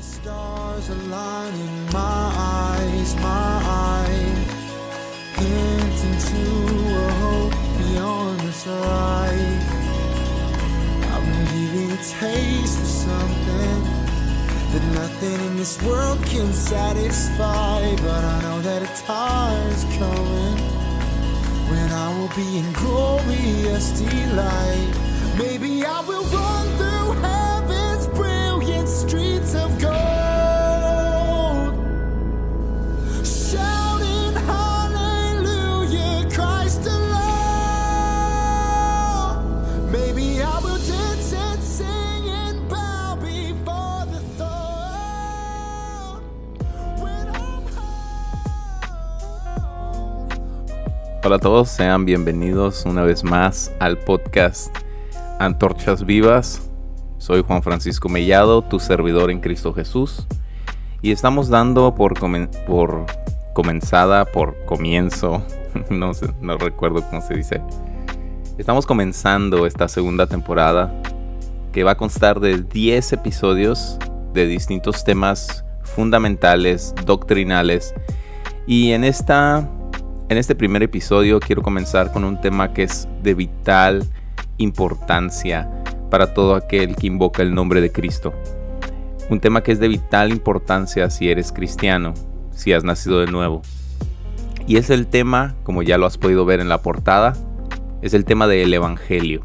The stars aligning my eyes, my eyes, hinting to a hope beyond this life. Been giving a taste of something that nothing in this world can satisfy. But I know that a time's coming when I will be in glorious delight. Maybe I will run Hola a todos, sean bienvenidos una vez más al podcast Antorchas Vivas. Soy Juan Francisco Mellado, tu servidor en Cristo Jesús. Y estamos dando por, por comenzada, por comienzo, no, sé, no recuerdo cómo se dice. Estamos comenzando esta segunda temporada que va a constar de 10 episodios de distintos temas fundamentales, doctrinales. Y en esta en este primer episodio quiero comenzar con un tema que es de vital importancia para todo aquel que invoca el nombre de Cristo. Un tema que es de vital importancia si eres cristiano, si has nacido de nuevo. Y es el tema, como ya lo has podido ver en la portada, es el tema del Evangelio.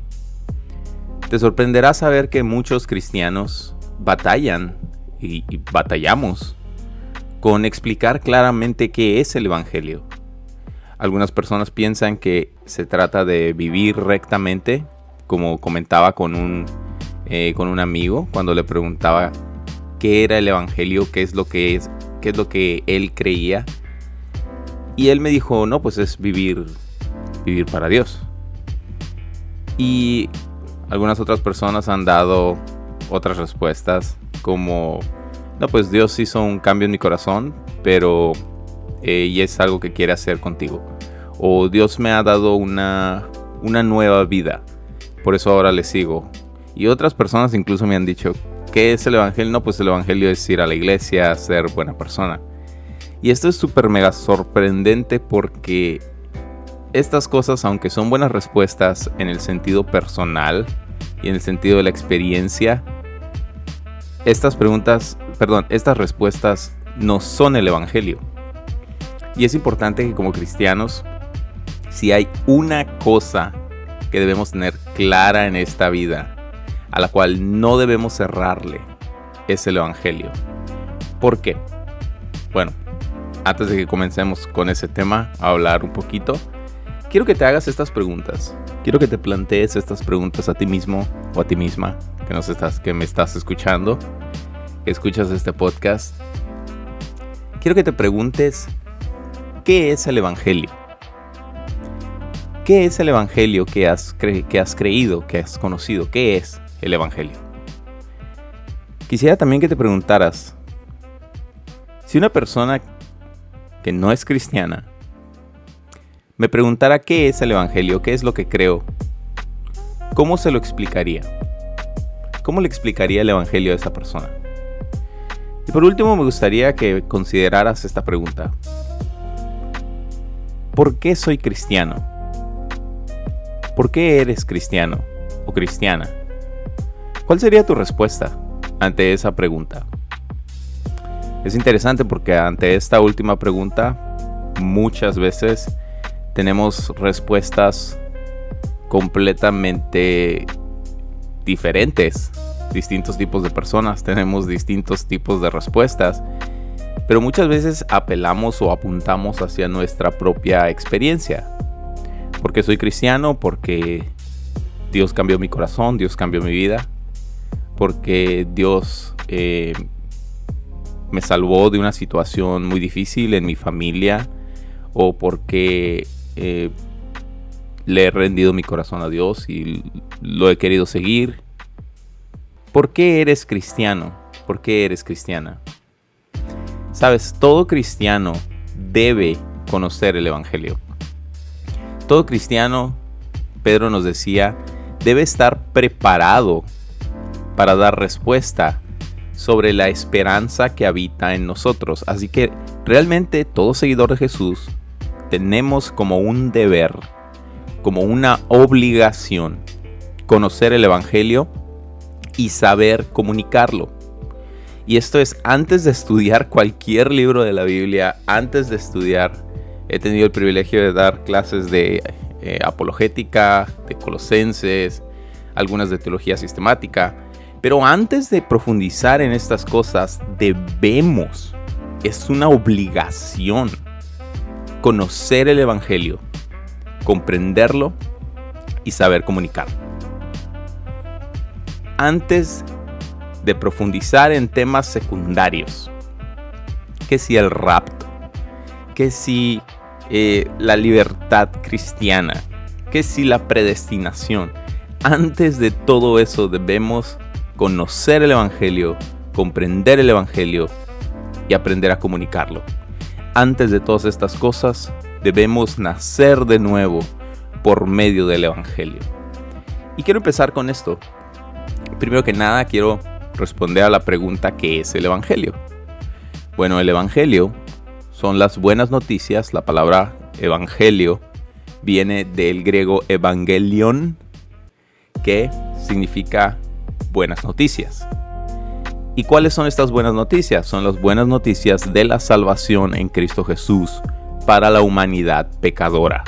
Te sorprenderá saber que muchos cristianos batallan y, y batallamos con explicar claramente qué es el Evangelio. Algunas personas piensan que se trata de vivir rectamente, como comentaba con un, eh, con un amigo cuando le preguntaba qué era el Evangelio, qué es lo que es, qué es lo que él creía. Y él me dijo, no, pues es vivir, vivir para Dios. Y algunas otras personas han dado otras respuestas, como, no, pues Dios hizo un cambio en mi corazón, pero eh, y es algo que quiere hacer contigo. O Dios me ha dado una, una nueva vida, por eso ahora le sigo. Y otras personas incluso me han dicho, ¿qué es el Evangelio? No, pues el Evangelio es ir a la iglesia, ser buena persona. Y esto es súper mega sorprendente porque estas cosas, aunque son buenas respuestas en el sentido personal y en el sentido de la experiencia, estas preguntas, perdón, estas respuestas no son el Evangelio. Y es importante que como cristianos, si hay una cosa que debemos tener clara en esta vida, a la cual no debemos cerrarle, es el Evangelio. ¿Por qué? Bueno, antes de que comencemos con ese tema, a hablar un poquito, quiero que te hagas estas preguntas. Quiero que te plantees estas preguntas a ti mismo o a ti misma que, nos estás, que me estás escuchando, que escuchas este podcast. Quiero que te preguntes ¿qué es el Evangelio? ¿Qué es el Evangelio que has, creído, que has conocido? ¿Qué es el Evangelio? Quisiera también que te preguntaras, si una persona que no es cristiana me preguntara qué es el Evangelio, qué es lo que creo, ¿cómo se lo explicaría? ¿Cómo le explicaría el Evangelio a esa persona? Y por último me gustaría que consideraras esta pregunta. ¿Por qué soy cristiano? ¿Por qué eres cristiano o cristiana? ¿Cuál sería tu respuesta ante esa pregunta? Es interesante porque ante esta última pregunta muchas veces tenemos respuestas completamente diferentes. Distintos tipos de personas tenemos distintos tipos de respuestas pero muchas veces apelamos o apuntamos hacia nuestra propia experiencia. Porque soy cristiano, porque Dios cambió mi corazón, Dios cambió mi vida, porque Dios eh, me salvó de una situación muy difícil en mi familia, o porque eh, le he rendido mi corazón a Dios y lo he querido seguir. ¿Por qué eres cristiano? ¿Por qué eres cristiana? Sabes, todo cristiano debe conocer el Evangelio. Todo cristiano, Pedro nos decía, debe estar preparado para dar respuesta sobre la esperanza que habita en nosotros. Así que realmente todo seguidor de Jesús tenemos como un deber, como una obligación, conocer el Evangelio y saber comunicarlo. Y esto es antes de estudiar cualquier libro de la Biblia, antes de estudiar, he tenido el privilegio de dar clases de eh, apologética, de colosenses, algunas de teología sistemática. Pero antes de profundizar en estas cosas, debemos, es una obligación, conocer el Evangelio, comprenderlo y saber comunicar. Antes de profundizar en temas secundarios, que si el rapto, que si eh, la libertad cristiana, que si la predestinación, antes de todo eso debemos conocer el Evangelio, comprender el Evangelio y aprender a comunicarlo. Antes de todas estas cosas, debemos nacer de nuevo por medio del Evangelio. Y quiero empezar con esto. Primero que nada, quiero responder a la pregunta ¿qué es el Evangelio? Bueno, el Evangelio son las buenas noticias. La palabra Evangelio viene del griego evangelion, que significa buenas noticias. ¿Y cuáles son estas buenas noticias? Son las buenas noticias de la salvación en Cristo Jesús para la humanidad pecadora.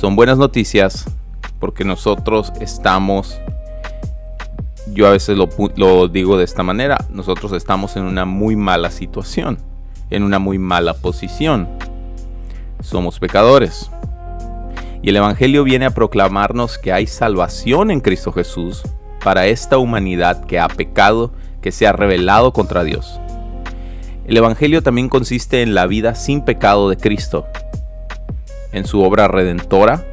Son buenas noticias porque nosotros estamos, yo a veces lo, digo de esta manera, nosotros estamos en una muy mala situación, en una muy mala posición. Somos pecadores. Y el Evangelio viene a proclamarnos que hay salvación en Cristo Jesús para esta humanidad que ha pecado, que se ha rebelado contra Dios. El Evangelio también consiste en la vida sin pecado de Cristo, en su obra redentora,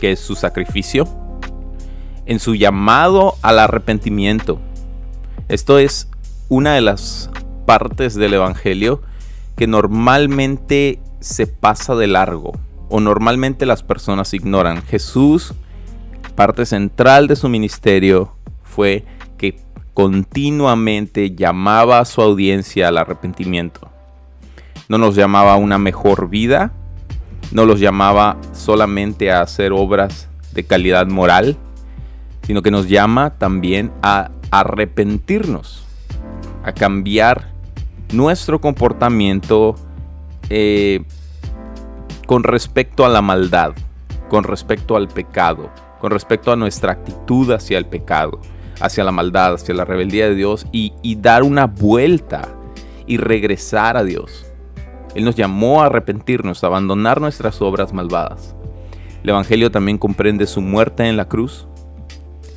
que es su sacrificio, en su llamado al arrepentimiento. Esto es una de las partes del Evangelio que normalmente se pasa de largo o normalmente las personas ignoran. Jesús, parte central de su ministerio fue que continuamente llamaba a su audiencia al arrepentimiento. No nos llamaba a una mejor vida, no los llamaba solamente a hacer obras de calidad moral, sino que nos llama también a arrepentirnos, a cambiar nuestro comportamiento eh, con respecto a la maldad, con respecto al pecado, con respecto a nuestra actitud hacia el pecado, hacia la maldad, hacia la rebeldía de Dios y, dar una vuelta y regresar a Dios. Él nos llamó a arrepentirnos, a abandonar nuestras obras malvadas. El Evangelio también comprende su muerte en la cruz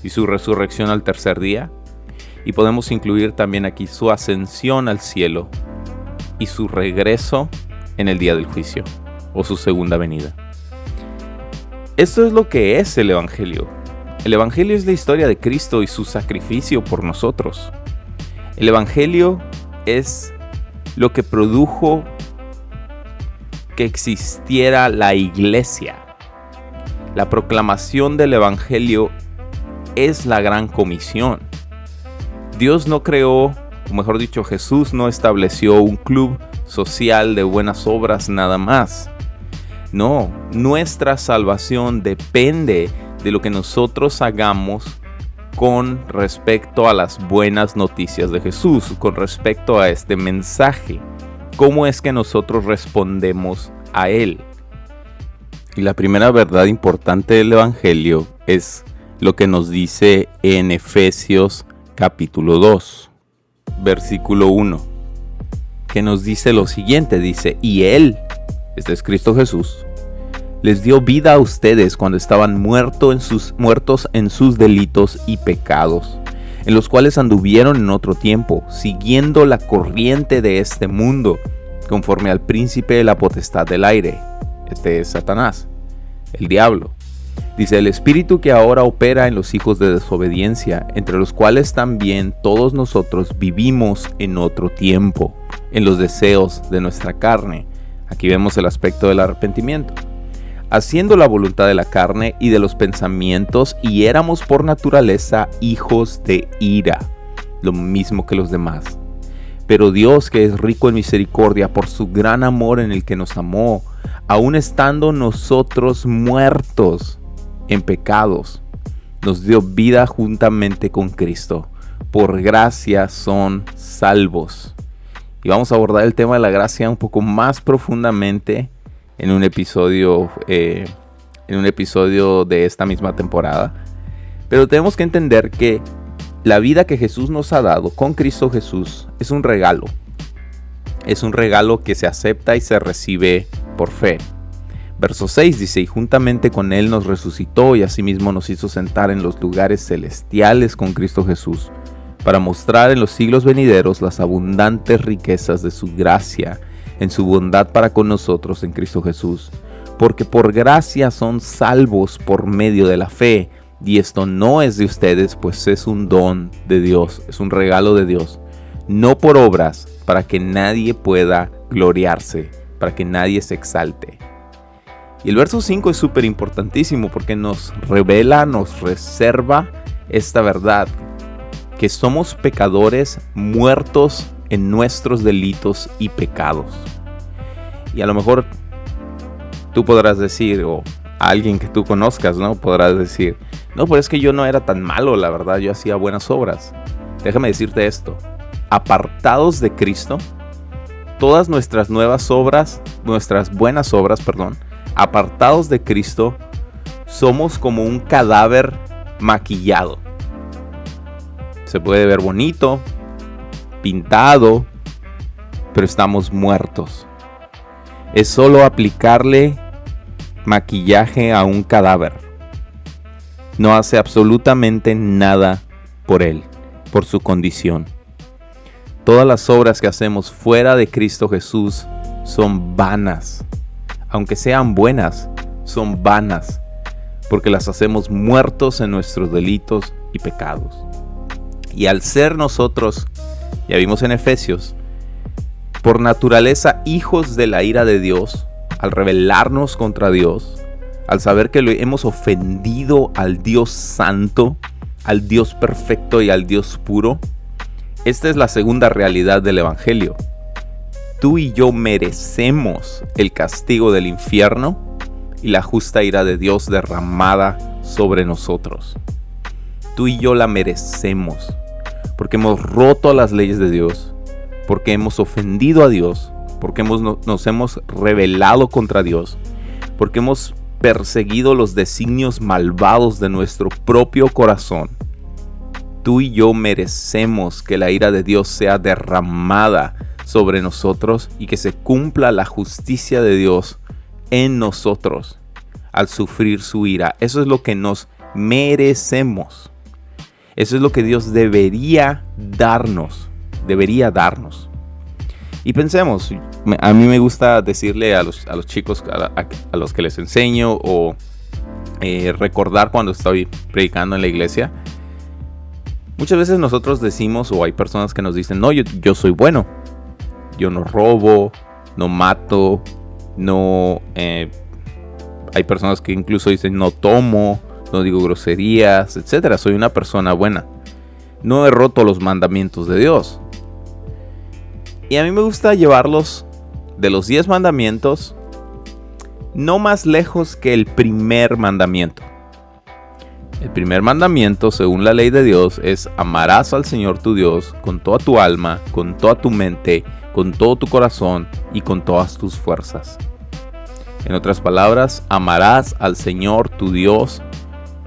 y su resurrección al tercer día. Y podemos incluir también aquí su ascensión al cielo y su regreso en el día del juicio o su segunda venida. Esto es lo que es el Evangelio. El Evangelio es la historia de Cristo y su sacrificio por nosotros. El Evangelio es lo que produjo que existiera la iglesia. La proclamación del Evangelio es la gran comisión. Dios no creó, o mejor dicho, Jesús no estableció un club social de buenas obras nada más. No, nuestra salvación depende de lo que nosotros hagamos con respecto a las buenas noticias de Jesús, con respecto a este mensaje. ¿Cómo es que nosotros respondemos a él? Y la primera verdad importante del Evangelio es lo que nos dice en Efesios capítulo 2, versículo 1, que nos dice lo siguiente, dice, y Él este es Cristo Jesús, les dio vida a ustedes cuando estaban muertos en sus delitos y pecados, en los cuales anduvieron en otro tiempo, siguiendo la corriente de este mundo, conforme al príncipe de la potestad del aire. Este es Satanás, el diablo. Dice el espíritu que ahora opera en los hijos de desobediencia, entre los cuales también todos nosotros vivimos en otro tiempo, en los deseos de nuestra carne Aquí vemos el aspecto del arrepentimiento. Haciendo la voluntad de la carne y de los pensamientos, y éramos por naturaleza hijos de ira, lo mismo que los demás. Pero Dios, que es rico en misericordia por su gran amor en el que nos amó, aun estando nosotros muertos en pecados, nos dio vida juntamente con Cristo. Por gracia son salvos. Y vamos a abordar el tema de la gracia un poco más profundamente en un episodio, eh, en un episodio de esta misma temporada. Pero tenemos que entender que la vida que Jesús nos ha dado con Cristo Jesús es un regalo. Es un regalo que se acepta y se recibe por fe. Verso 6 dice, y juntamente con Él nos resucitó y asimismo nos hizo sentar en los lugares celestiales con Cristo Jesús, para mostrar en los siglos venideros las abundantes riquezas de su gracia en su bondad para con nosotros en Cristo Jesús. Porque por gracia son salvos por medio de la fe, y esto no es de ustedes, pues es un don de Dios, es un regalo de Dios, no por obras, para que nadie pueda gloriarse, para que nadie se exalte. Y el verso 5 es súper importantísimo porque nos revela, nos reserva esta verdad, que somos pecadores muertos en nuestros delitos y pecados. Y a lo mejor tú podrás decir, o alguien que tú conozcas, ¿no? Podrás decir, no, pero es que yo no era tan malo, la verdad, yo hacía buenas obras. Déjame decirte esto, apartados de Cristo, todas nuestras nuevas obras, nuestras buenas obras, perdón, apartados de Cristo, somos como un cadáver maquillado. Se puede ver bonito, pintado, pero estamos muertos. Es solo aplicarle maquillaje a un cadáver. No hace absolutamente nada por él, por su condición. Todas las obras que hacemos fuera de Cristo Jesús son vanas aunque sean buenas, son vanas, porque las hacemos muertos en nuestros delitos y pecados. Y al ser nosotros, ya vimos en Efesios, por naturaleza hijos de la ira de Dios, al rebelarnos contra Dios, al saber que le hemos ofendido al Dios santo, al Dios perfecto y al Dios puro, esta es la segunda realidad del Evangelio tú y yo merecemos el castigo del infierno y la justa ira de Dios derramada sobre nosotros. Tú y yo la merecemos porque hemos roto las leyes de Dios, porque hemos ofendido a Dios, porque nos hemos rebelado contra Dios, porque hemos perseguido los designios malvados de nuestro propio corazón. Tú y yo merecemos que la ira de Dios sea derramada sobre nosotros y que se cumpla la justicia de Dios en nosotros al sufrir su ira. Eso es lo que nos merecemos. Eso es lo que Dios debería darnos. Debería darnos. Y pensemos, a mí me gusta decirle a los, a los chicos, a, los que les enseño o eh, recordar cuando estoy predicando en la iglesia. Muchas veces nosotros decimos, o hay personas que nos dicen, no, yo, yo soy bueno yo no robo, no mato, no... Eh, hay personas que incluso dicen no tomo, no digo groserías, etcétera. Soy una persona buena. No he roto los mandamientos de Dios. Y a mí me gusta llevarlos de los 10 mandamientos no más lejos que el primer mandamiento. El primer mandamiento, según la ley de Dios, es amarás al Señor tu Dios con toda tu alma, con toda tu mente con todo tu corazón y con todas tus fuerzas. En otras palabras, amarás al Señor tu Dios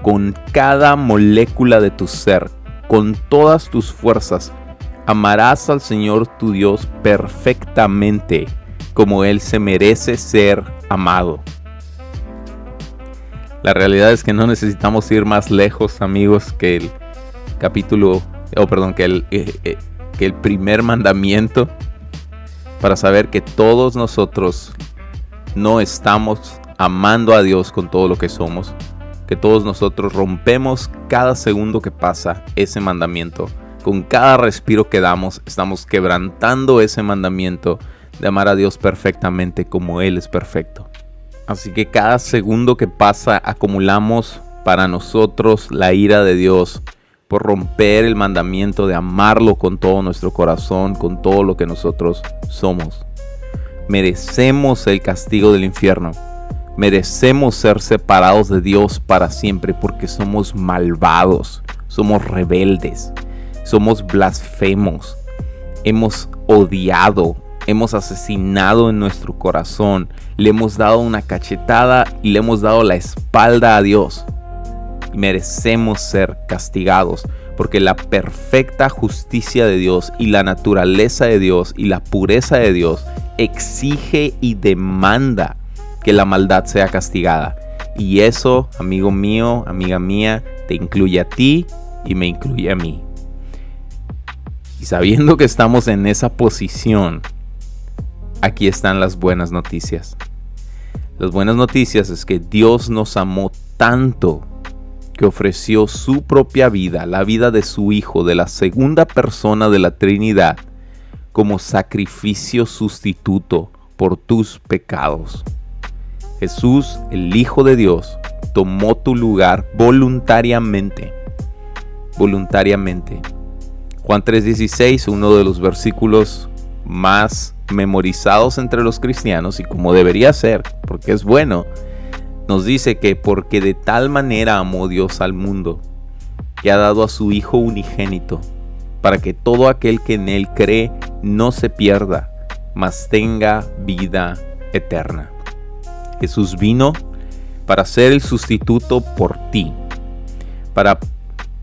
con cada molécula de tu ser, con todas tus fuerzas. Amarás al Señor tu Dios perfectamente, como Él se merece ser amado. La realidad es que no necesitamos ir más lejos, amigos, que el capítulo, o perdón, que el, eh, eh, que el primer mandamiento para saber que todos nosotros no estamos amando a Dios con todo lo que somos, que todos nosotros rompemos cada segundo que pasa ese mandamiento. Con cada respiro que damos estamos quebrantando ese mandamiento de amar a Dios perfectamente como Él es perfecto. Así que cada segundo que pasa acumulamos para nosotros la ira de Dios por romper el mandamiento de amarlo con todo nuestro corazón, con todo lo que nosotros somos. Merecemos el castigo del infierno. Merecemos ser separados de Dios para siempre porque somos malvados, somos rebeldes, somos blasfemos, hemos odiado, hemos asesinado en nuestro corazón, le hemos dado una cachetada y le hemos dado la espalda a Dios merecemos ser castigados, porque la perfecta justicia de Dios y la naturaleza de Dios y la pureza de Dios exige y demanda que la maldad sea castigada. Y eso, amigo mío, amiga mía, te incluye a ti y me incluye a mí. Y sabiendo que estamos en esa posición, aquí están las buenas noticias. Las buenas noticias es que Dios nos amó tanto que ofreció su propia vida, la vida de su Hijo, de la segunda persona de la Trinidad, como sacrificio sustituto por tus pecados. Jesús, el Hijo de Dios, tomó tu lugar voluntariamente. Voluntariamente. Juan 3:16, uno de los versículos más memorizados entre los cristianos y como debería ser, porque es bueno, nos dice que porque de tal manera amó Dios al mundo, que ha dado a su Hijo unigénito, para que todo aquel que en Él cree no se pierda, mas tenga vida eterna. Jesús vino para ser el sustituto por ti, para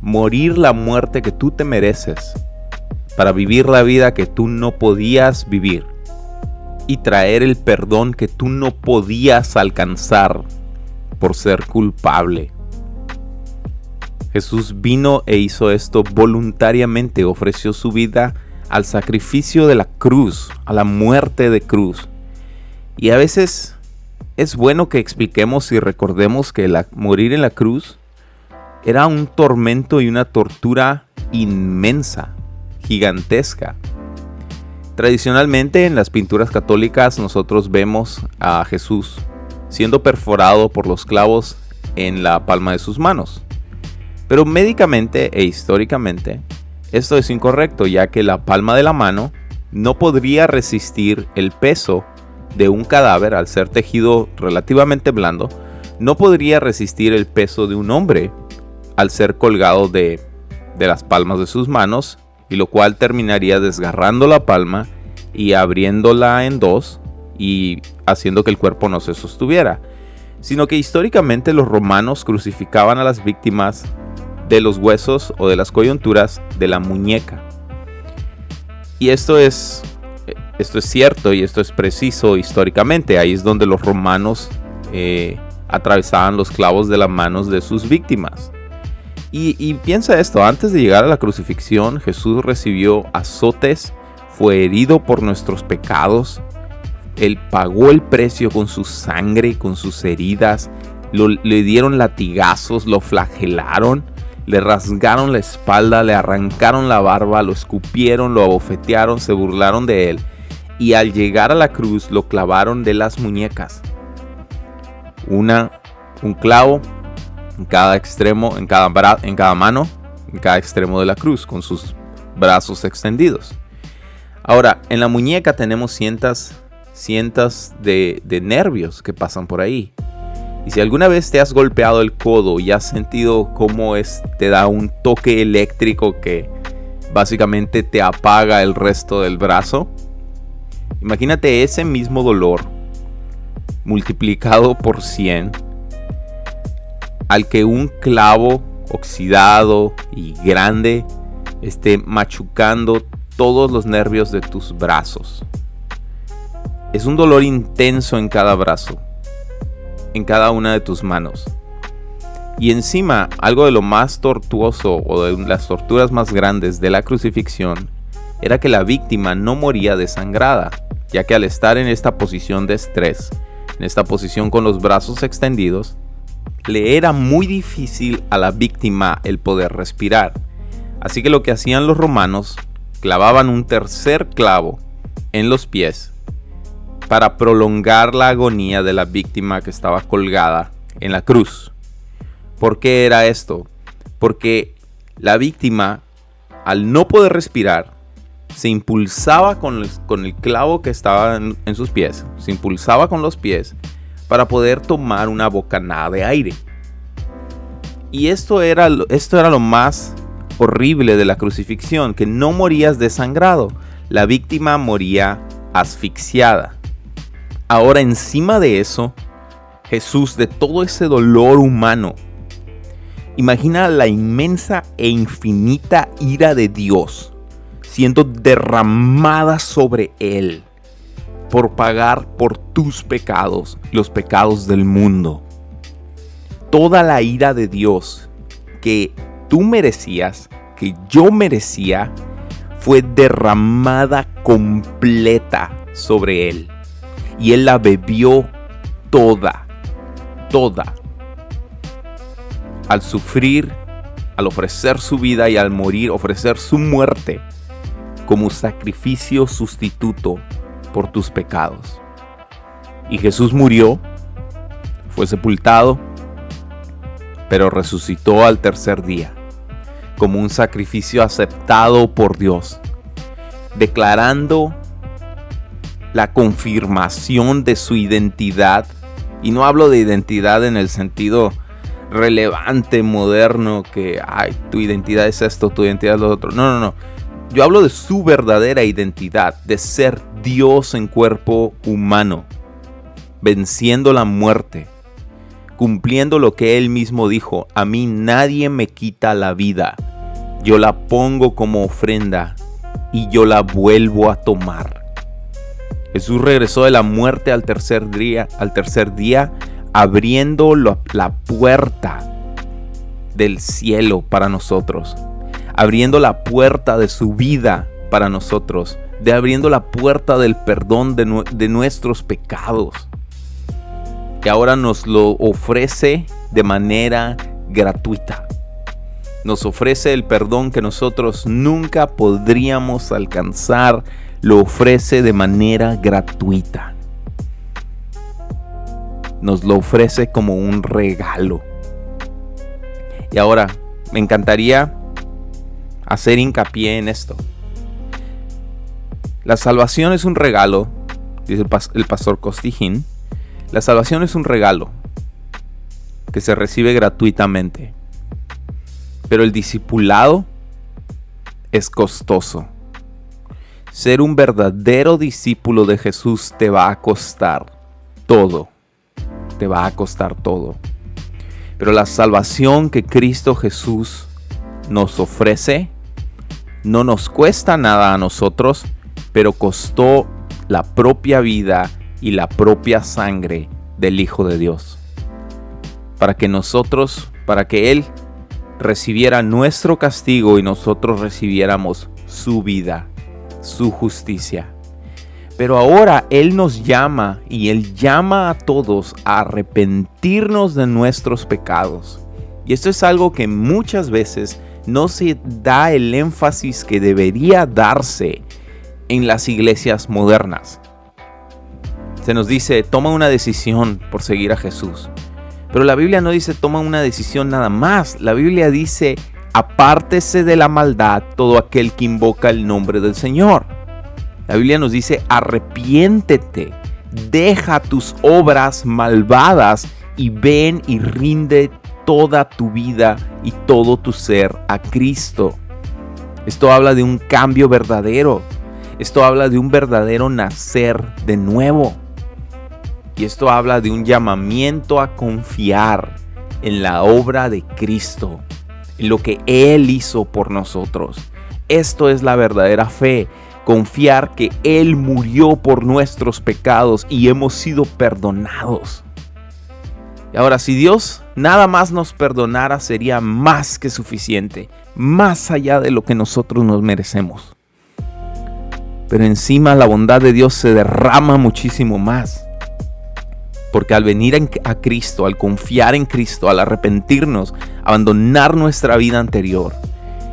morir la muerte que tú te mereces, para vivir la vida que tú no podías vivir y traer el perdón que tú no podías alcanzar por ser culpable. Jesús vino e hizo esto voluntariamente, ofreció su vida al sacrificio de la cruz, a la muerte de cruz. Y a veces es bueno que expliquemos y recordemos que la, morir en la cruz era un tormento y una tortura inmensa, gigantesca. Tradicionalmente en las pinturas católicas nosotros vemos a Jesús siendo perforado por los clavos en la palma de sus manos. Pero médicamente e históricamente, esto es incorrecto, ya que la palma de la mano no podría resistir el peso de un cadáver al ser tejido relativamente blando, no podría resistir el peso de un hombre al ser colgado de, de las palmas de sus manos, y lo cual terminaría desgarrando la palma y abriéndola en dos y haciendo que el cuerpo no se sostuviera, sino que históricamente los romanos crucificaban a las víctimas de los huesos o de las coyunturas de la muñeca. Y esto es, esto es cierto y esto es preciso históricamente. Ahí es donde los romanos eh, atravesaban los clavos de las manos de sus víctimas. Y, y piensa esto, antes de llegar a la crucifixión, Jesús recibió azotes, fue herido por nuestros pecados, él pagó el precio con su sangre, con sus heridas. le dieron latigazos, lo flagelaron, le rasgaron la espalda, le arrancaron la barba, lo escupieron, lo abofetearon, se burlaron de él. Y al llegar a la cruz lo clavaron de las muñecas. Una, un clavo en cada extremo, en cada, en cada mano, en cada extremo de la cruz, con sus brazos extendidos. Ahora, en la muñeca tenemos cientos sientas de, nervios que pasan por ahí. Y si alguna vez te has golpeado el codo y has sentido cómo es, te da un toque eléctrico que básicamente te apaga el resto del brazo, imagínate ese mismo dolor multiplicado por 100 al que un clavo oxidado y grande esté machucando todos los nervios de tus brazos. Es un dolor intenso en cada brazo, en cada una de tus manos. Y encima, algo de lo más tortuoso o de las torturas más grandes de la crucifixión era que la víctima no moría desangrada, ya que al estar en esta posición de estrés, en esta posición con los brazos extendidos, le era muy difícil a la víctima el poder respirar. Así que lo que hacían los romanos, clavaban un tercer clavo en los pies para prolongar la agonía de la víctima que estaba colgada en la cruz. ¿Por qué era esto? Porque La víctima, al no poder respirar, se impulsaba con el, clavo que estaba en, en sus pies, se impulsaba con los pies para poder tomar una bocanada de aire. Y esto era, esto era lo más horrible de la crucifixión, que no morías desangrado, la víctima moría asfixiada. Ahora encima de eso, Jesús, de todo ese dolor humano, imagina la inmensa e infinita ira de Dios siendo derramada sobre él por pagar por tus pecados, los pecados del mundo toda la ira de Dios que tú merecías, que yo merecía, fue derramada completa sobre él. Y él la bebió toda, toda. Al sufrir, al ofrecer su vida y al morir, ofrecer su muerte como sacrificio sustituto por tus pecados. Y Jesús murió, fue sepultado, pero resucitó al tercer día, como un sacrificio aceptado por Dios, declarando la confirmación de su identidad. Y no hablo de identidad en el sentido relevante, moderno, que, ay, tu identidad es esto, tu identidad es lo otro. No, no, no. Yo hablo de su verdadera identidad, de ser Dios en cuerpo humano, venciendo la muerte, cumpliendo lo que él mismo dijo, a mí nadie me quita la vida, yo la pongo como ofrenda y yo la vuelvo a tomar. Jesús regresó de la muerte al tercer día, al tercer día abriendo la puerta del cielo para nosotros, abriendo la puerta de su vida para nosotros, de abriendo la puerta del perdón de, de nuestros pecados que ahora nos lo ofrece de manera gratuita. Nos ofrece el perdón que nosotros nunca podríamos alcanzar, lo ofrece de manera gratuita. Nos lo ofrece como un regalo. Y ahora, me encantaría hacer hincapié en esto. La salvación es un regalo, dice el, pastor Costijín, la salvación es un regalo que se recibe gratuitamente, pero el discipulado es costoso. Ser un verdadero discípulo de Jesús te va a costar todo, te va a costar todo. Pero la salvación que Cristo Jesús nos ofrece no nos cuesta nada a nosotros, pero costó la propia vida y la propia sangre del Hijo de Dios. Para que nosotros, para que Él recibiera nuestro castigo y nosotros recibiéramos su vida, su justicia. Pero ahora Él nos llama y Él llama a todos a arrepentirnos de nuestros pecados. Y esto es algo que muchas veces no se da el énfasis que debería darse en las iglesias modernas se nos dice, toma una decisión por seguir a Jesús. Pero la Biblia no dice, toma una decisión nada más. La Biblia dice, apártese de la maldad todo aquel que invoca el nombre del Señor. La Biblia nos dice, arrepiéntete, deja tus obras malvadas y ven y rinde toda tu vida y todo tu ser a Cristo. Esto habla de un cambio verdadero. Esto habla de un verdadero nacer de nuevo. Y esto habla de un llamamiento a confiar en la obra de Cristo, lo que Él hizo por nosotros. Esto es la verdadera fe, confiar que Él murió por nuestros pecados y hemos sido perdonados. Y ahora, si Dios nada más nos perdonara, sería más que suficiente, más allá de lo que nosotros nos merecemos. Pero encima la bondad de Dios se derrama muchísimo más. Porque al venir a Cristo, al confiar en Cristo, al arrepentirnos, abandonar nuestra vida anterior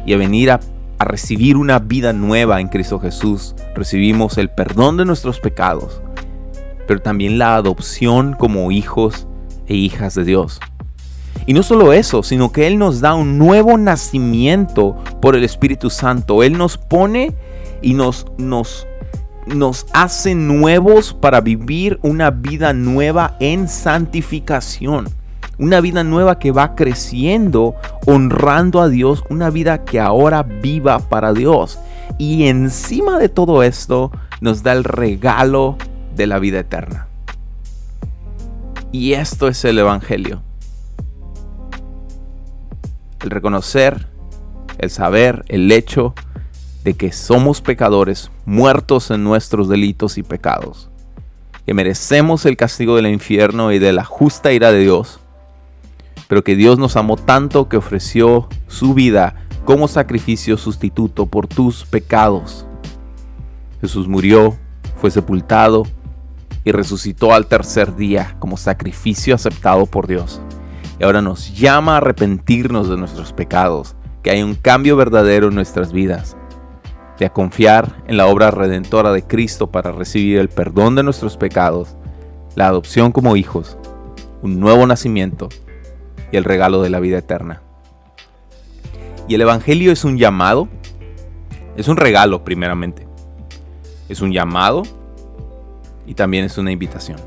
y a venir a, recibir una vida nueva en Cristo Jesús, recibimos el perdón de nuestros pecados, pero también la adopción como hijos e hijas de Dios. Y no solo eso, sino que Él nos da un nuevo nacimiento por el Espíritu Santo. Él nos pone y nos, nos, nos hace nuevos para vivir una vida nueva en santificación. Una vida nueva que va creciendo, honrando a Dios, una vida que ahora viva para Dios. Y encima de todo esto nos da el regalo de la vida eterna. Y esto es el Evangelio. El reconocer, el saber, el hecho de que somos pecadores, muertos en nuestros delitos y pecados, que merecemos el castigo del infierno y de la justa ira de Dios, pero que Dios nos amó tanto que ofreció su vida como sacrificio sustituto por tus pecados. Jesús murió, fue sepultado y resucitó al tercer día como sacrificio aceptado por Dios. Y ahora nos llama a arrepentirnos de nuestros pecados, que hay un cambio verdadero en nuestras vidas, de a confiar en la obra redentora de Cristo para recibir el perdón de nuestros pecados, la adopción como hijos, un nuevo nacimiento y el regalo de la vida eterna. Y el Evangelio es un llamado, es un regalo primeramente, es un llamado y también es una invitación.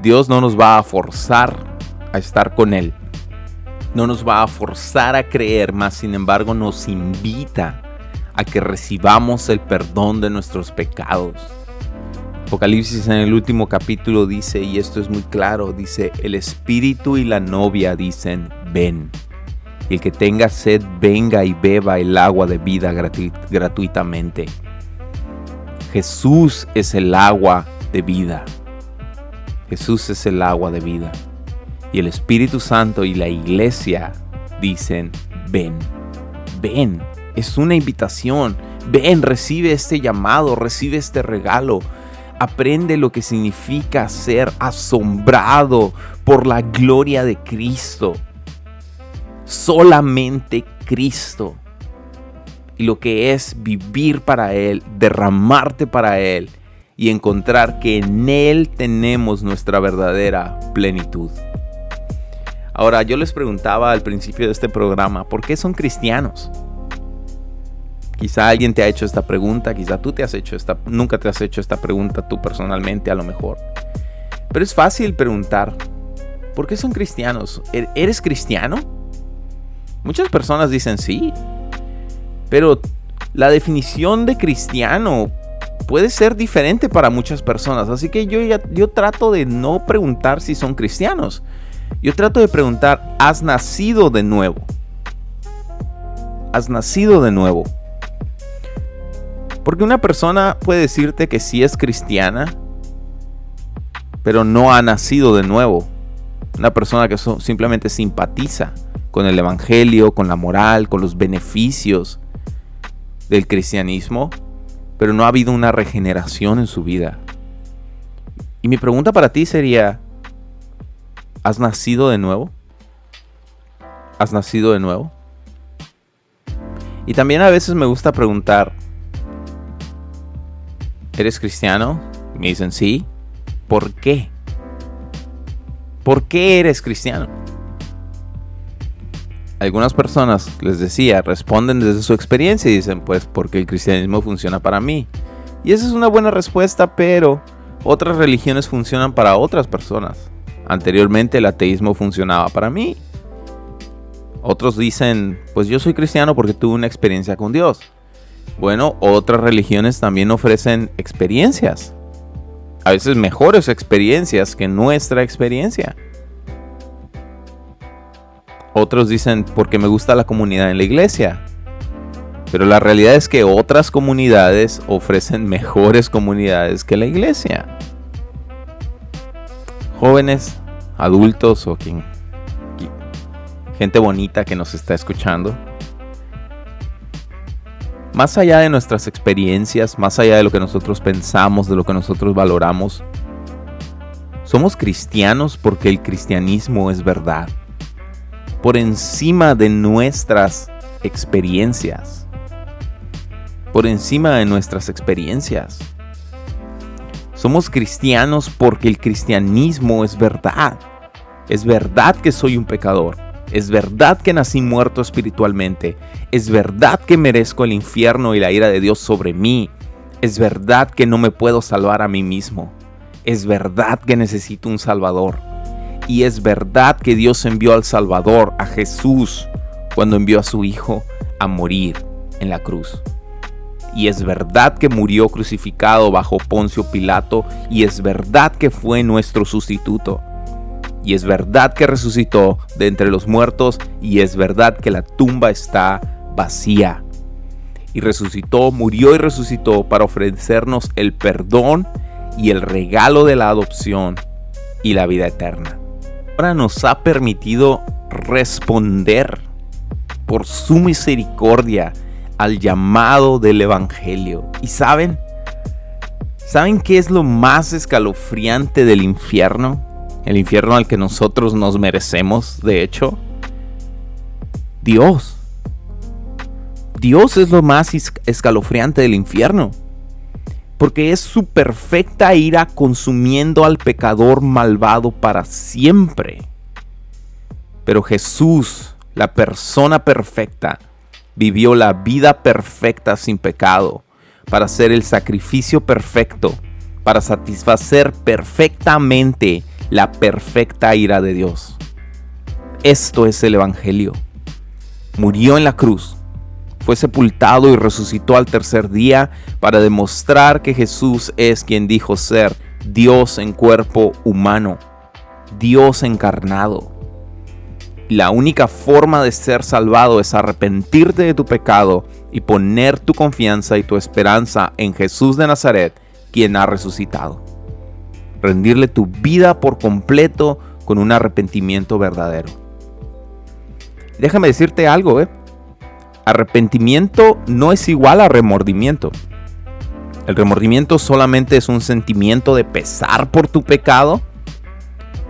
Dios no nos va a forzar a estar con Él. No nos va a forzar a creer, más sin embargo nos invita a que recibamos el perdón de nuestros pecados. Apocalipsis en el último capítulo dice, y esto es muy claro, dice, el espíritu y la novia dicen, ven. Y el que tenga sed, venga y beba el agua de vida gratuitamente. Jesús es el agua de vida. Jesús es el agua de vida. Y el Espíritu Santo y la iglesia dicen, ven, ven. Es una invitación. Ven, recibe este llamado, recibe este regalo. Aprende lo que significa ser asombrado por la gloria de Cristo. Solamente Cristo y lo que es vivir para Él, derramarte para Él y encontrar que en Él tenemos nuestra verdadera plenitud. Ahora, yo les preguntaba al principio de este programa, ¿por qué son cristianos? Quizá alguien te ha hecho esta pregunta, quizá tú te has hecho esta, nunca te has hecho esta pregunta tú personalmente a lo mejor. Pero es fácil preguntar, ¿por qué son cristianos? ¿E-, ¿Eres cristiano? Muchas personas dicen sí, pero la definición de cristiano puede ser diferente para muchas personas. Así que yo, yo trato de no preguntar si son cristianos. Yo trato de preguntar, ¿has nacido de nuevo? ¿Has nacido de nuevo? Porque una persona puede decirte que sí es cristiana, pero no ha nacido de nuevo. Una persona que simplemente simpatiza con el Evangelio, con la moral, con los beneficios del cristianismo, pero no ha habido una regeneración en su vida. Y mi pregunta para ti sería, ¿has nacido de nuevo? ¿Has nacido de nuevo? Y también a veces me gusta preguntar, ¿eres cristiano? me dicen sí. ¿Por qué? ¿Por qué eres cristiano? algunas personas, les decía, responden desde su experiencia y dicen, pues porque el cristianismo funciona para mí. Y esa es una buena respuesta, pero otras religiones funcionan para otras personas. Anteriormente el ateísmo funcionaba para mí. Otros dicen, pues yo soy cristiano porque tuve una experiencia con Dios. Bueno, otras religiones también ofrecen experiencias. A veces mejores experiencias que nuestra experiencia. Otros dicen porque me gusta la comunidad en la iglesia. Pero la realidad es que otras comunidades ofrecen mejores comunidades que la iglesia. Jóvenes, adultos o quien, gente bonita que nos está escuchando. Más allá de nuestras experiencias, más allá de lo que nosotros pensamos, de lo que nosotros valoramos, somos cristianos porque el cristianismo es verdad por encima de nuestras experiencias. Por encima de nuestras experiencias. Somos cristianos porque el cristianismo es verdad. Es verdad que soy un pecador. Es verdad que nací muerto espiritualmente. Es verdad que merezco el infierno y la ira de Dios sobre mí. Es verdad que no me puedo salvar a mí mismo. Es verdad que necesito un Salvador. Y es verdad que Dios envió al Salvador, a Jesús, cuando envió a su Hijo a morir en la cruz. Y es verdad que murió crucificado bajo Poncio Pilato. Y es verdad que fue nuestro sustituto. Y es verdad que resucitó de entre los muertos. Y es verdad que la tumba está vacía. Y resucitó, murió y resucitó para ofrecernos el perdón y el regalo de la adopción y la vida eterna. Ahora nos ha permitido responder por su misericordia al llamado del Evangelio. ¿Y saben? ¿Saben qué es lo más escalofriante del infierno? El infierno al que nosotros nos merecemos, de hecho. Dios. Dios es lo más escalofriante del infierno. Porque es su perfecta ira consumiendo al pecador malvado para siempre. Pero Jesús, la persona perfecta, vivió la vida perfecta sin pecado, para ser el sacrificio perfecto, para satisfacer perfectamente la perfecta ira de Dios. Esto es el Evangelio. Murió en la cruz, fue sepultado y resucitó al tercer día para demostrar que Jesús es quien dijo ser Dios en cuerpo humano, Dios encarnado. La única forma de ser salvado es arrepentirte de tu pecado y poner tu confianza y tu esperanza en Jesús de Nazaret, quien ha resucitado. Rendirle tu vida por completo con un arrepentimiento verdadero. Déjame decirte algo, ¿eh? Arrepentimiento no es igual a remordimiento. El remordimiento solamente es un sentimiento de pesar por tu pecado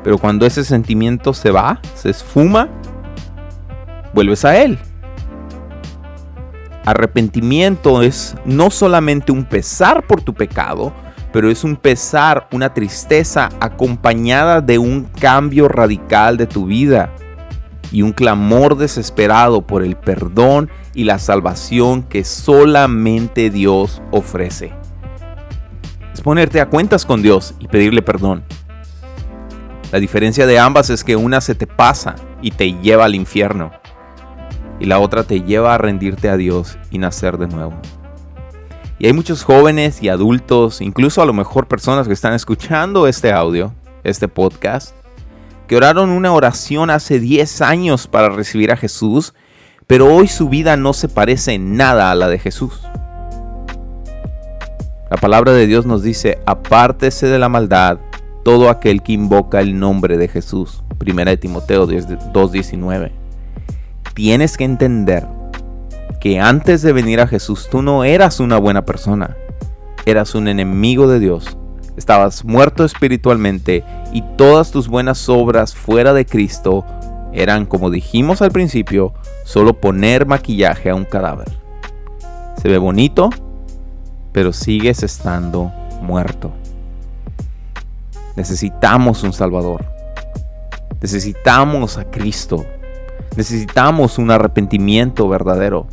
pero cuando ese sentimiento se va, se esfuma, vuelves a él. Arrepentimiento es no solamente un pesar por tu pecado, pero es un pesar, una tristeza acompañada de un cambio radical de tu vida y un clamor desesperado por el perdón y la salvación que solamente Dios ofrece. Es ponerte a cuentas con Dios y pedirle perdón. La diferencia de ambas es que una se te pasa y te lleva al infierno y la otra te lleva a rendirte a Dios y nacer de nuevo. Y hay muchos jóvenes y adultos, incluso a lo mejor personas que están escuchando este audio, este podcast, que oraron una oración hace 10 años para recibir a Jesús, pero hoy su vida no se parece en nada a la de Jesús. La palabra de Dios nos dice, apártese de la maldad todo aquel que invoca el nombre de Jesús. Primera de Timoteo 2.19. Tienes que entender que antes de venir a Jesús tú no eras una buena persona. Eras un enemigo de Dios. Estabas muerto espiritualmente y todas tus buenas obras fuera de Cristo eran, como dijimos al principio, solo poner maquillaje a un cadáver. Se ve bonito, pero sigues estando muerto. Necesitamos un Salvador. Necesitamos a Cristo. Necesitamos un arrepentimiento verdadero.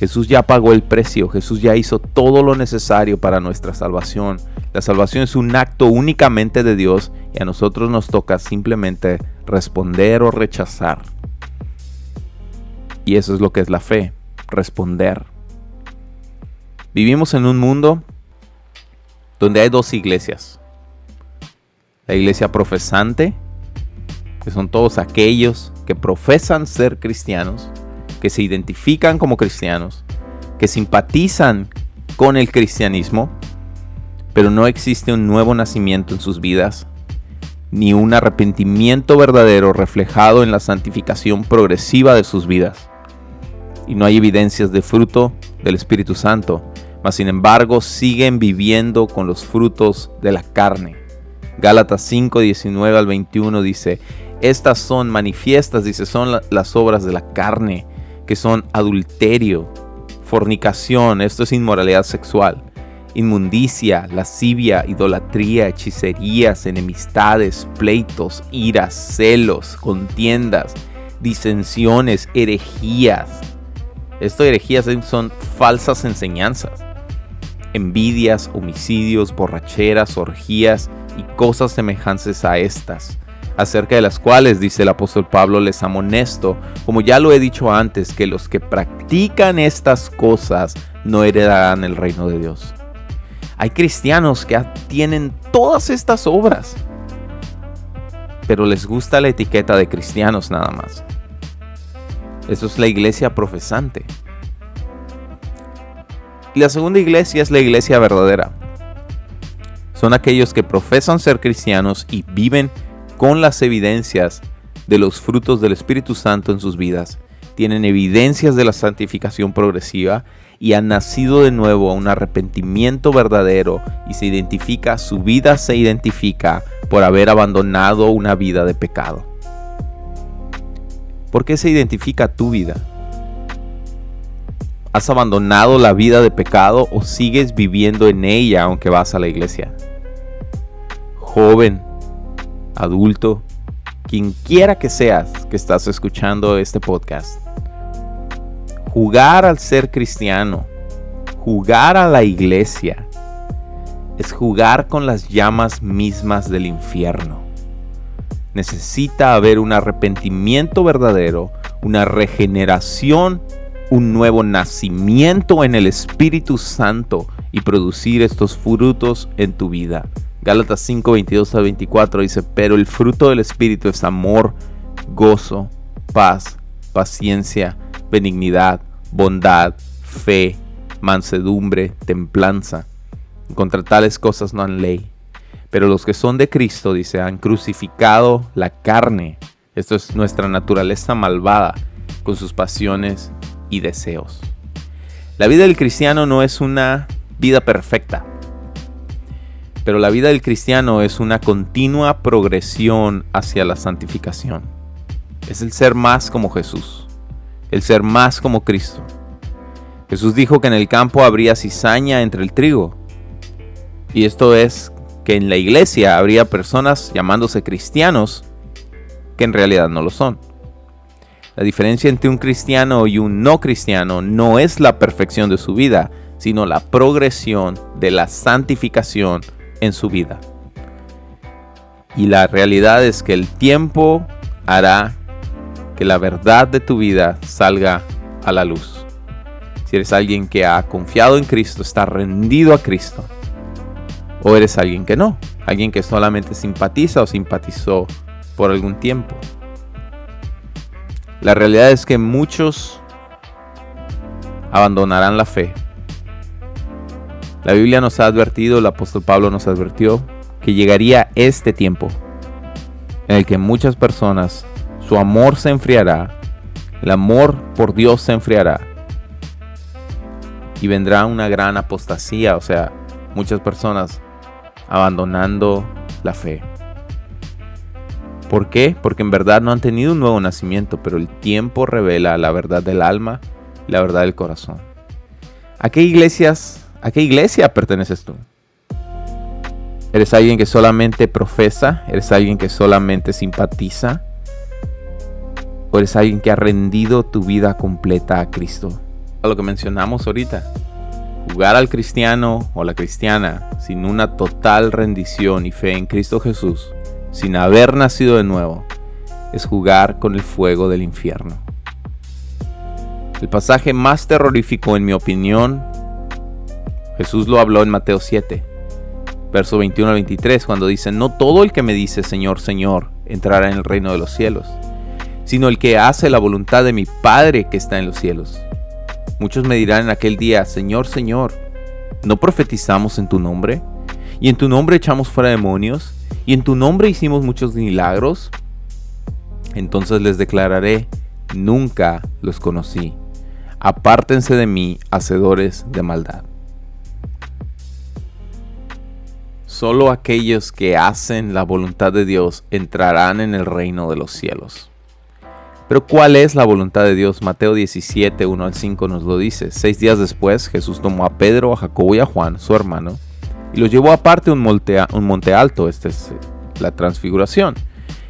Jesús ya pagó el precio, Jesús ya hizo todo lo necesario para nuestra salvación. La salvación es un acto únicamente de Dios y a nosotros nos toca simplemente responder o rechazar. Y eso es lo que es la fe, responder. Vivimos en un mundo donde hay dos iglesias la iglesia profesante, que son todos aquellos que profesan ser cristianos, que se identifican como cristianos, que simpatizan con el cristianismo, pero no existe un nuevo nacimiento en sus vidas, ni un arrepentimiento verdadero reflejado en la santificación progresiva de sus vidas. Y no hay evidencias de fruto del Espíritu Santo, mas sin embargo siguen viviendo con los frutos de la carne. Gálatas 5, 19 al 21 dice, estas son manifiestas, dice, son las obras de la carne, que son adulterio, fornicación, esto es inmoralidad sexual, inmundicia, lascivia, idolatría, hechicerías, enemistades, pleitos, iras, celos, contiendas, disensiones, herejías. Esto herejías son falsas enseñanzas. Envidias, homicidios, borracheras, orgías y cosas semejantes a estas, acerca de las cuales, dice el apóstol Pablo, les amonesto, como ya lo he dicho antes, que los que practican estas cosas no heredarán el reino de Dios. Hay cristianos que tienen todas estas obras, pero les gusta la etiqueta de cristianos nada más. Eso es la iglesia profesante. Y la segunda iglesia es la iglesia verdadera. Son aquellos que profesan ser cristianos y viven con las evidencias de los frutos del Espíritu Santo en sus vidas. Tienen evidencias de la santificación progresiva y han nacido de nuevo a un arrepentimiento verdadero y se identifica, su vida se identifica por haber abandonado una vida de pecado. ¿Por qué se identifica tu vida? ¿Has abandonado la vida de pecado o sigues viviendo en ella aunque vas a la iglesia? Joven, adulto, quien quiera que seas que estás escuchando este podcast Jugar al ser cristiano, jugar a la iglesia, es jugar con las llamas mismas del infierno. Necesita haber un arrepentimiento verdadero, una regeneración, un nuevo nacimiento en el Espíritu Santo y producir estos frutos en tu vida. Gálatas 5, 22 a 24 dice, pero el fruto del Espíritu es amor, gozo, paz, paciencia, benignidad, bondad, fe, mansedumbre, templanza. Contra tales cosas no han ley. Pero los que son de Cristo, dice, han crucificado la carne. Esto es nuestra naturaleza malvada, con sus pasiones y deseos. La vida del cristiano no es una vida perfecta, pero la vida del cristiano es una continua progresión hacia la santificación. Es el ser más como Jesús el ser más como Cristo. Jesús dijo que en el campo habría cizaña entre el trigo. Y esto es que en la iglesia habría personas llamándose cristianos que en realidad no lo son. La diferencia entre un cristiano y un no cristiano no es la perfección de su vida, sino la progresión de la santificación en su vida. Y la realidad es que el tiempo hará que la verdad de tu vida salga a la luz. Si eres alguien que ha confiado en Cristo, está rendido a Cristo. O eres alguien que no, alguien que solamente simpatiza o simpatizó por algún tiempo. La realidad es que muchos abandonarán la fe. La Biblia nos ha advertido, el apóstol Pablo nos advirtió, que llegaría este tiempo en el que muchas personas su amor se enfriará, el amor por Dios se enfriará y vendrá una gran apostasía, o sea, muchas personas abandonando la fe. ¿Por qué? Porque en verdad no han tenido un nuevo nacimiento, pero el tiempo revela la verdad del alma y la verdad del corazón. ¿A qué iglesias, a qué iglesia perteneces tú? ¿Eres alguien que solamente profesa? ¿Eres alguien que solamente simpatiza? o eres alguien que ha rendido tu vida completa a Cristo. A lo que mencionamos ahorita, jugar al cristiano o la cristiana sin una total rendición y fe en Cristo Jesús, sin haber nacido de nuevo, es jugar con el fuego del infierno. El pasaje más terrorífico en mi opinión, Jesús lo habló en Mateo 7, verso 21 al 23, cuando dice, no todo el que me dice Señor, Señor, entrará en el reino de los cielos sino el que hace la voluntad de mi Padre que está en los cielos. Muchos me dirán en aquel día, Señor, Señor, ¿no profetizamos en tu nombre? ¿Y en tu nombre echamos fuera demonios? ¿Y en tu nombre hicimos muchos milagros? Entonces les declararé, nunca los conocí. Apártense de mí, hacedores de maldad. Solo aquellos que hacen la voluntad de Dios entrarán en el reino de los cielos. Pero ¿cuál es la voluntad de Dios? Mateo 17, 1 al 5 nos lo dice. Seis días después Jesús tomó a Pedro, a Jacobo y a Juan, su hermano, y los llevó aparte a un un monte alto, esta es la transfiguración.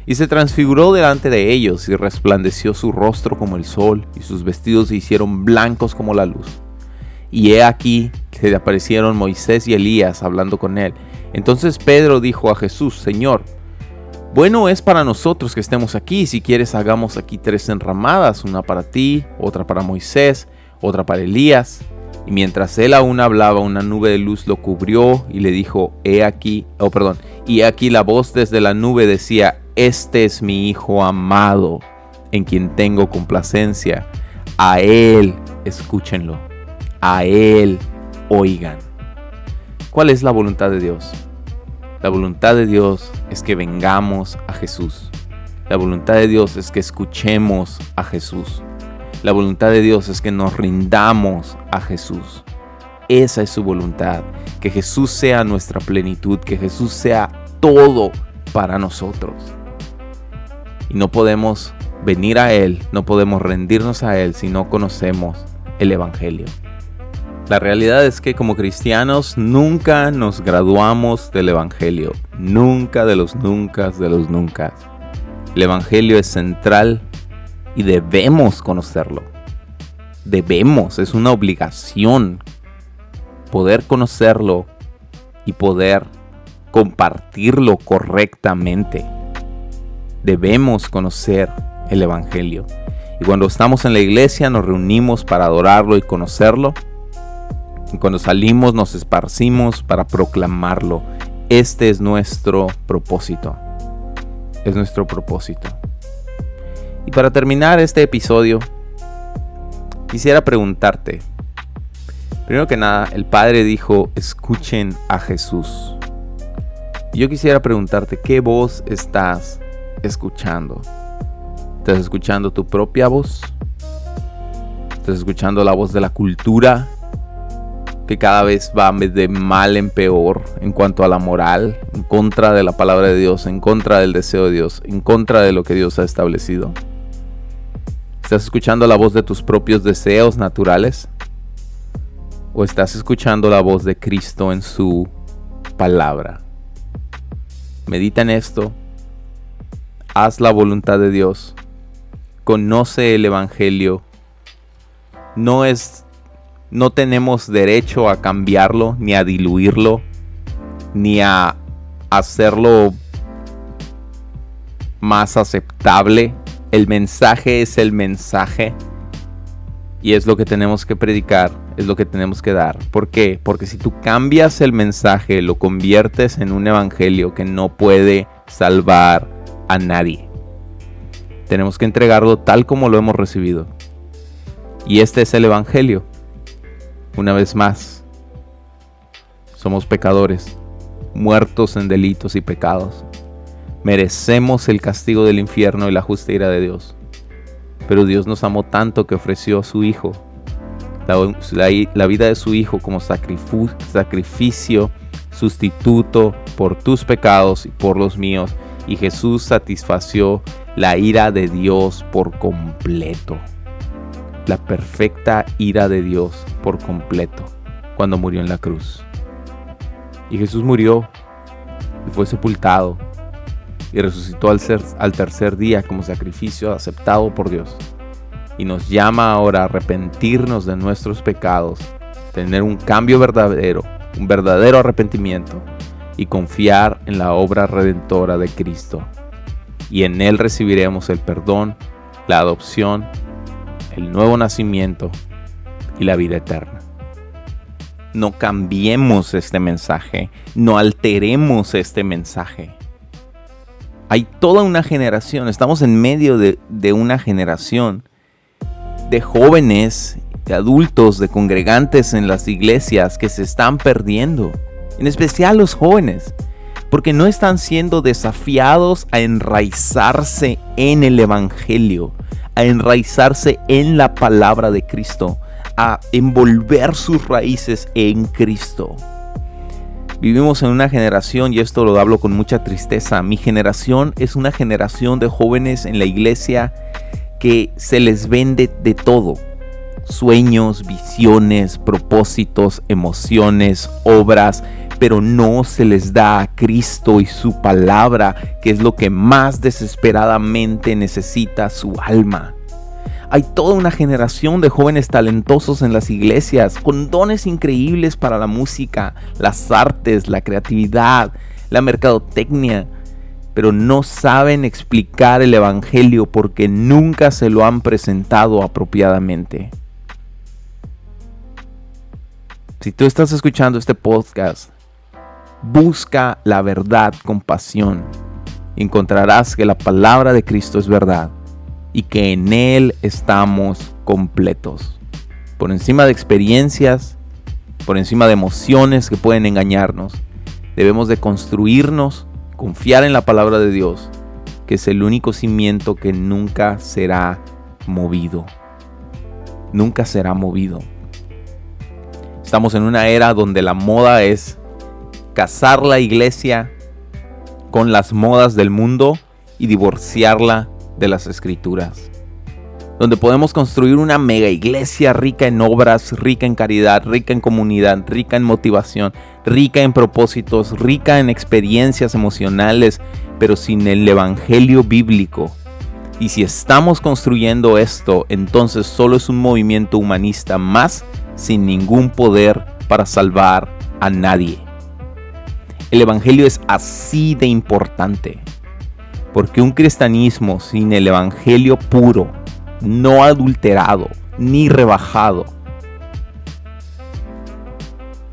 Y se transfiguró delante de ellos y resplandeció su rostro como el sol y sus vestidos se hicieron blancos como la luz. Y he aquí se le aparecieron Moisés y Elías hablando con él. Entonces Pedro dijo a Jesús, Señor, bueno es para nosotros que estemos aquí, si quieres hagamos aquí tres enramadas, una para ti, otra para Moisés, otra para Elías. Y mientras él aún hablaba, una nube de luz lo cubrió y le dijo, he aquí, oh perdón, y aquí la voz desde la nube decía, este es mi Hijo amado, en quien tengo complacencia. A Él escúchenlo, a Él oigan. ¿Cuál es la voluntad de Dios? La voluntad de Dios es que vengamos a Jesús. La voluntad de Dios es que escuchemos a Jesús. La voluntad de Dios es que nos rindamos a Jesús. Esa es su voluntad. Que Jesús sea nuestra plenitud, que Jesús sea todo para nosotros. Y no podemos venir a Él, no podemos rendirnos a Él si no conocemos el Evangelio. La realidad es que como cristianos nunca nos graduamos del Evangelio, nunca de los nunca de los nunca. El Evangelio es central y debemos conocerlo. Debemos, es una obligación poder conocerlo y poder compartirlo correctamente. Debemos conocer el Evangelio. Y cuando estamos en la iglesia nos reunimos para adorarlo y conocerlo. Cuando salimos nos esparcimos para proclamarlo. Este es nuestro propósito. Es nuestro propósito. Y para terminar este episodio, quisiera preguntarte, primero que nada, el Padre dijo, escuchen a Jesús. Yo quisiera preguntarte, ¿qué voz estás escuchando? ¿Estás escuchando tu propia voz? ¿Estás escuchando la voz de la cultura? Que cada vez va de mal en peor en cuanto a la moral, en contra de la palabra de Dios, en contra del deseo de Dios, en contra de lo que Dios ha establecido. ¿Estás escuchando la voz de tus propios deseos naturales? ¿O estás escuchando la voz de Cristo en su palabra? Medita en esto. Haz la voluntad de Dios. Conoce el Evangelio. No es. No tenemos derecho a cambiarlo, ni a diluirlo, ni a hacerlo más aceptable el mensaje es el mensaje y es lo que tenemos que predicar, es lo que tenemos que dar. ¿Por qué? Porque si tú cambias el mensaje, lo conviertes en un evangelio que no puede salvar a nadie. Tenemos que entregarlo tal como lo hemos recibido. Y este es el evangelio. Una vez más, somos pecadores, muertos en delitos y pecados merecemos el castigo del infierno y la justa ira de Dios. Pero Dios nos amó tanto que ofreció a su Hijo, la, vida de su Hijo como sacrificio, sustituto por tus pecados y por los míos. Y Jesús satisfació la ira de Dios por completo. La perfecta ira de Dios por completo cuando murió en la cruz. Y Jesús murió y fue sepultado y resucitó al, al tercer día como sacrificio aceptado por Dios. Y nos llama ahora a arrepentirnos de nuestros pecados, tener un cambio verdadero, un verdadero arrepentimiento y confiar en la obra redentora de Cristo. Y en Él recibiremos el perdón, la adopción, el nuevo nacimiento y la vida eterna. No cambiemos este mensaje, no alteremos este mensaje hay toda una generación, estamos en medio de, una generación de jóvenes, de adultos, de congregantes en las iglesias que se están perdiendo, en especial los jóvenes, porque no están siendo desafiados a enraizarse en el Evangelio, a enraizarse en la palabra de Cristo, a envolver sus raíces en Cristo. Vivimos en una generación, y esto lo hablo con mucha tristeza, mi generación es una generación de jóvenes en la iglesia que se les vende de todo. Sueños, visiones, propósitos, emociones, obras, pero no se les da a Cristo y su palabra, que es lo que más desesperadamente necesita su alma. Hay toda una generación de jóvenes talentosos en las iglesias, con dones increíbles para la música, las artes, la creatividad, la mercadotecnia, pero no saben explicar el Evangelio porque nunca se lo han presentado apropiadamente. Si tú estás escuchando este podcast, busca la verdad con pasión. Encontrarás que la palabra de Cristo es verdad y que en Él estamos completos. Por encima de experiencias, por encima de emociones que pueden engañarnos, debemos de construirnos confiar en la palabra de Dios, que es el único cimiento que nunca será movido. Nunca será movido. Estamos en una era donde la moda es casar la iglesia con las modas del mundo y divorciarla de las escrituras donde podemos construir una mega iglesia rica en obras, rica en caridad, rica en comunidad, rica en motivación, rica en propósitos, rica en experiencias emocionales, pero sin el Evangelio bíblico. Y si estamos construyendo esto, entonces solo es un movimiento humanista más sin ningún poder para salvar a nadie. El Evangelio es así de importante, porque un cristianismo sin el Evangelio puro, no adulterado ni rebajado.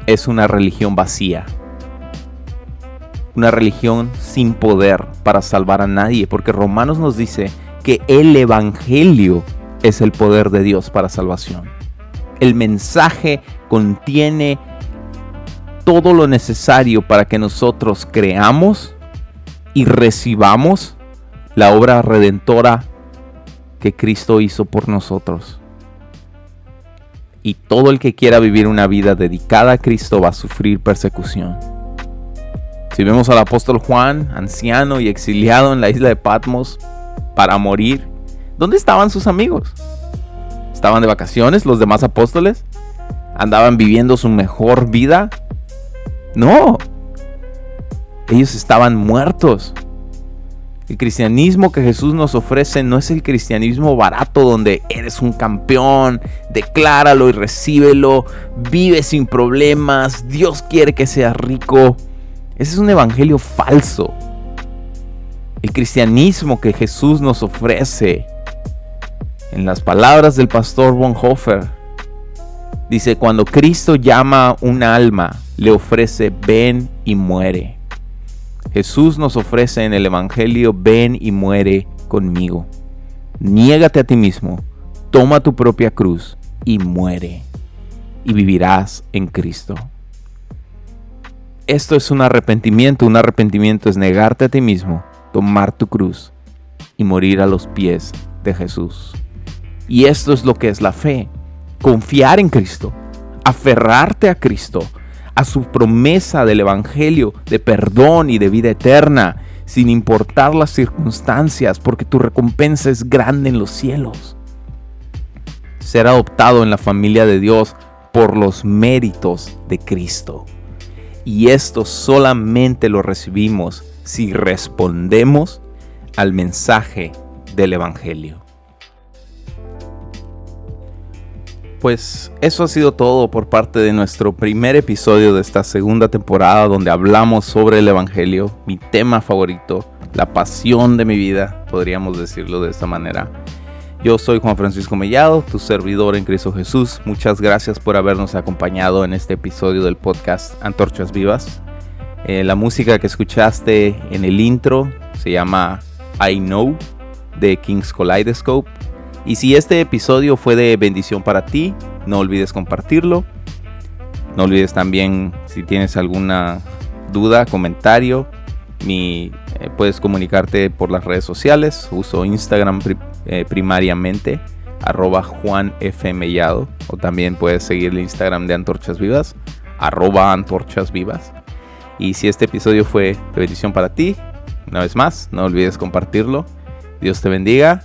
Es una religión vacía. Una religión sin poder para salvar a nadie, porque Romanos nos dice que el Evangelio es el poder de Dios para salvación. El mensaje contiene todo lo necesario para que nosotros creamos y recibamos la obra redentora que Cristo hizo por nosotros. Y todo el que quiera vivir una vida dedicada a Cristo va a sufrir persecución. Si vemos al apóstol Juan, anciano y exiliado en la isla de Patmos para morir, ¿dónde estaban sus amigos? ¿Estaban de vacaciones los demás apóstoles? ¿Andaban viviendo su mejor vida? No. Ellos estaban muertos. El cristianismo que Jesús nos ofrece no es el cristianismo barato donde eres un campeón, decláralo y recíbelo, vive sin problemas, Dios quiere que seas rico. Ese es un evangelio falso. El cristianismo que Jesús nos ofrece, en las palabras del pastor Bonhoeffer, dice, cuando Cristo llama un alma, le ofrece ven y muere. Jesús nos ofrece en el Evangelio, ven y muere conmigo. Niégate a ti mismo, toma tu propia cruz y muere, y vivirás en Cristo. Esto es un arrepentimiento, un arrepentimiento es negarte a ti mismo, tomar tu cruz y morir a los pies de Jesús. Y esto es lo que es la fe, confiar en Cristo, aferrarte a Cristo, a su promesa del Evangelio de perdón y de vida eterna, sin importar las circunstancias, porque tu recompensa es grande en los cielos. Ser adoptado en la familia de Dios por los méritos de Cristo. Y esto solamente lo recibimos si respondemos al mensaje del Evangelio. Pues eso ha sido todo por parte de nuestro primer episodio de esta segunda temporada donde hablamos sobre el Evangelio, mi tema favorito, la pasión de mi vida, podríamos decirlo de esta manera. Yo soy Juan Francisco Mellado, tu servidor en Cristo Jesús. Muchas gracias por habernos acompañado en este episodio del podcast Antorchas Vivas. Eh, la música que escuchaste en el intro se llama I Know de King's Kaleidoscope y si este episodio fue de bendición para ti, no olvides compartirlo. No olvides también si tienes alguna duda, comentario, mi, eh, puedes comunicarte por las redes sociales. Uso Instagram eh, primariamente, arroba Juan. O también puedes seguir el Instagram de Antorchas Vivas, arroba Antorchas. Y si este episodio fue de bendición para ti, una vez más, no olvides compartirlo. Dios te bendiga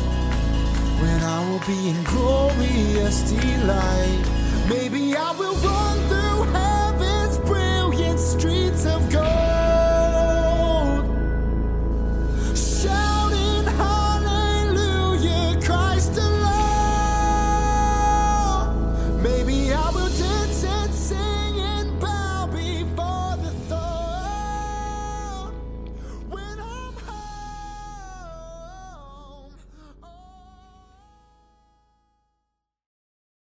when I will be in glorious delight. Maybe I will run